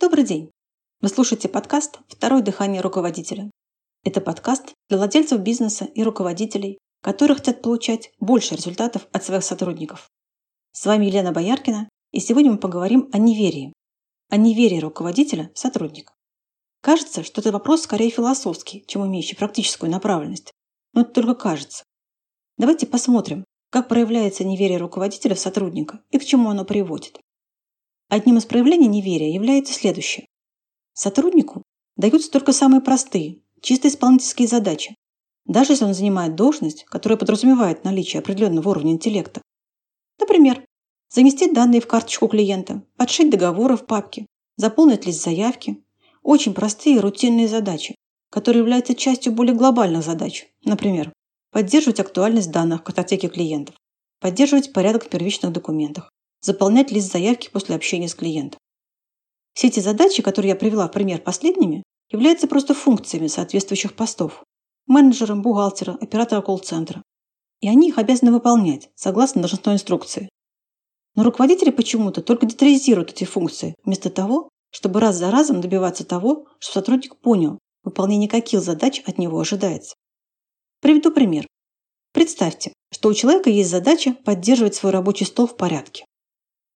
Добрый день! Вы слушаете подкаст «Второе дыхание руководителя». Это подкаст для владельцев бизнеса и руководителей, которые хотят получать больше результатов от своих сотрудников. С вами Елена Бояркина, и сегодня мы поговорим о неверии. О неверии руководителя в сотрудника. Кажется, что это вопрос скорее философский, чем имеющий практическую направленность. Но это только кажется. Давайте посмотрим, как проявляется неверие руководителя в сотрудника и к чему оно приводит. Одним из проявлений неверия является следующее. Сотруднику даются только самые простые, чисто исполнительские задачи, даже если он занимает должность, которая подразумевает наличие определенного уровня интеллекта. Например, заместить данные в карточку клиента, подшить договоры в папке, заполнить лист заявки. Очень простые рутинные задачи, которые являются частью более глобальных задач. Например, поддерживать актуальность данных в картотеке клиентов, поддерживать порядок в первичных документах, заполнять лист заявки после общения с клиентом. Все эти задачи, которые я привела в пример последними, являются просто функциями соответствующих постов – менеджера, бухгалтера, оператора колл-центра. И они их обязаны выполнять, согласно должностной инструкции. Но руководители почему-то только детализируют эти функции, вместо того, чтобы раз за разом добиваться того, что сотрудник понял, выполнение каких задач от него ожидается. Приведу пример. Представьте, что у человека есть задача поддерживать свой рабочий стол в порядке.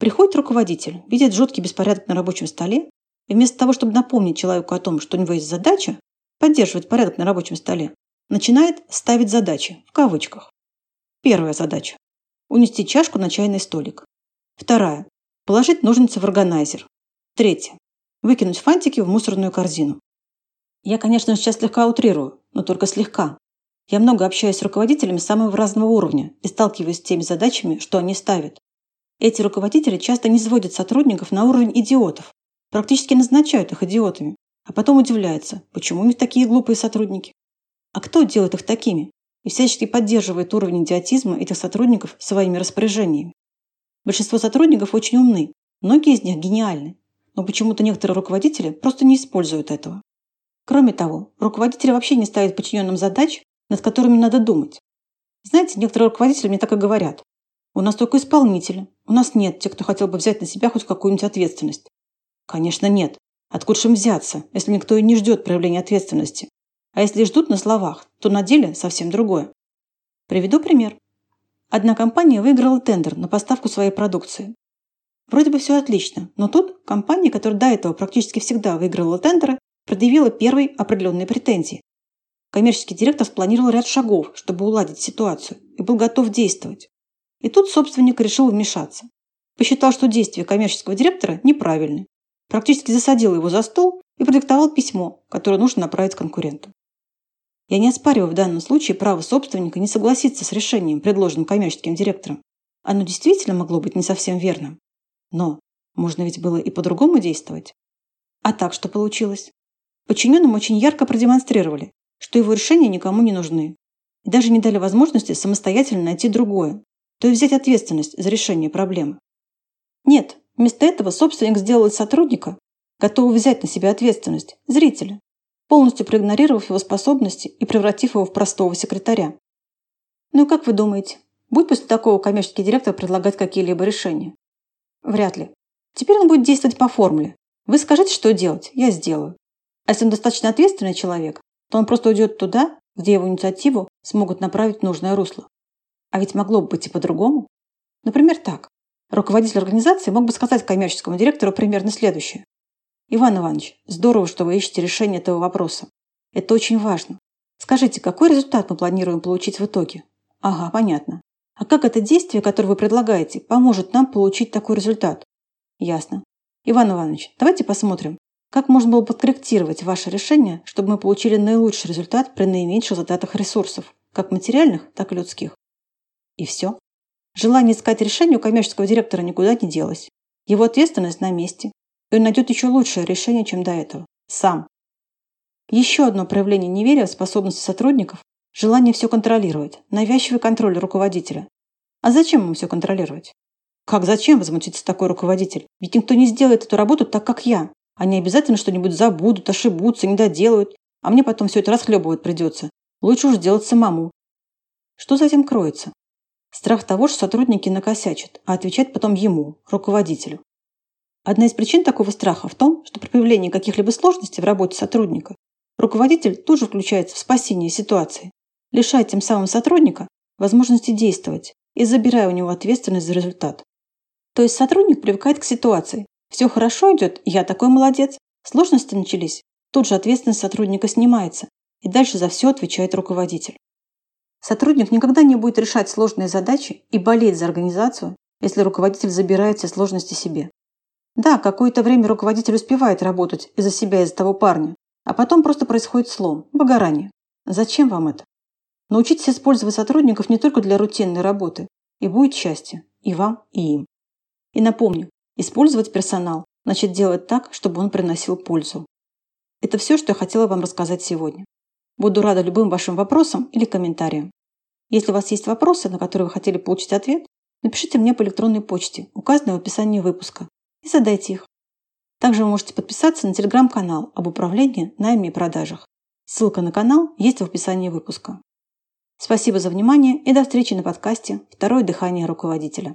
Приходит руководитель, видит жуткий беспорядок на рабочем столе, и вместо того, чтобы напомнить человеку о том, что у него есть задача поддерживать порядок на рабочем столе, начинает ставить задачи, в кавычках. Первая задача – унести чашку на чайный столик. Вторая – положить ножницы в органайзер. Третья – выкинуть фантики в мусорную корзину. Я, конечно, сейчас слегка утрирую, но только слегка. Я много общаюсь с руководителями самого разного уровня и сталкиваюсь с теми задачами, что они ставят. Эти руководители часто не сводят сотрудников на уровень идиотов, практически назначают их идиотами, а потом удивляются, почему у них такие глупые сотрудники. А кто делает их такими? И всячески поддерживает уровень идиотизма этих сотрудников своими распоряжениями. Большинство сотрудников очень умны, многие из них гениальны, но почему-то некоторые руководители просто не используют этого. Кроме того, руководители вообще не ставят подчиненным задач, над которыми надо думать. Знаете, некоторые руководители мне так и говорят. У нас только исполнители. У нас нет тех, кто хотел бы взять на себя хоть какую-нибудь ответственность. Конечно, нет. Откуда же им взяться, если никто и не ждет проявления ответственности? А если ждут на словах, то на деле совсем другое. Приведу пример. Одна компания выиграла тендер на поставку своей продукции. Вроде бы все отлично, но тут компания, которая до этого практически всегда выигрывала тендеры, предъявила первые определенные претензии. Коммерческий директор спланировал ряд шагов, чтобы уладить ситуацию, и был готов действовать. И тут собственник решил вмешаться. Посчитал, что действия коммерческого директора неправильны. Практически засадил его за стол и продиктовал письмо, которое нужно направить конкуренту. Я не оспариваю в данном случае право собственника не согласиться с решением, предложенным коммерческим директором. Оно действительно могло быть не совсем верным. Но можно ведь было и по-другому действовать. А так что получилось? Подчиненным очень ярко продемонстрировали, что его решения никому не нужны. И даже не дали возможности самостоятельно найти другое, то есть взять ответственность за решение проблемы. Нет, вместо этого собственник сделал из сотрудника, готового взять на себя ответственность, зрителя, полностью проигнорировав его способности и превратив его в простого секретаря. Ну и как вы думаете, будет после такого коммерческий директор предлагать какие-либо решения? Вряд ли. Теперь он будет действовать по формуле. Вы скажите, что делать, я сделаю. А если он достаточно ответственный человек, то он просто уйдет туда, где его инициативу смогут направить в нужное русло. А ведь могло бы быть и по-другому. Например, так. Руководитель организации мог бы сказать коммерческому директору примерно следующее. Иван Иванович, здорово, что вы ищете решение этого вопроса. Это очень важно. Скажите, какой результат мы планируем получить в итоге? Ага, понятно. А как это действие, которое вы предлагаете, поможет нам получить такой результат? Ясно. Иван Иванович, давайте посмотрим, как можно было подкорректировать ваше решение, чтобы мы получили наилучший результат при наименьших затратах ресурсов, как материальных, так и людских. И все. Желание искать решение у коммерческого директора никуда не делось. Его ответственность на месте. И он найдет еще лучшее решение, чем до этого. Сам. Еще одно проявление неверия в способности сотрудников – желание все контролировать, навязчивый контроль руководителя. А зачем ему все контролировать? Как зачем, возмутится такой руководитель? Ведь никто не сделает эту работу так, как я. Они обязательно что-нибудь забудут, ошибутся, не доделают, а мне потом все это расхлебывать придется. Лучше уж сделать самому. Что за этим кроется? Страх того, что сотрудники накосячат, а отвечать потом ему, руководителю. Одна из причин такого страха в том, что при появлении каких-либо сложностей в работе сотрудника руководитель тут же включается в спасение ситуации, лишая тем самым сотрудника возможности действовать и забирая у него ответственность за результат. То есть сотрудник привыкает к ситуации. Все хорошо идет, я такой молодец. Сложности начались. Тут же ответственность сотрудника снимается, и дальше за все отвечает руководитель. Сотрудник никогда не будет решать сложные задачи и болеть за организацию, если руководитель забирает все сложности себе. Да, какое-то время руководитель успевает работать из-за себя, из-за того парня, а потом просто происходит слом, выгорание. Зачем вам это? Научитесь использовать сотрудников не только для рутинной работы, и будет счастье и вам, и им. И напомню, использовать персонал значит делать так, чтобы он приносил пользу. Это все, что я хотела вам рассказать сегодня. Буду рада любым вашим вопросам или комментариям. Если у вас есть вопросы, на которые вы хотели получить ответ, напишите мне по электронной почте, указанной в описании выпуска, и задайте их. Также вы можете подписаться на телеграм-канал об управлении, найме и продажах. Ссылка на канал есть в описании выпуска. Спасибо за внимание и до встречи на подкасте «Второе дыхание руководителя».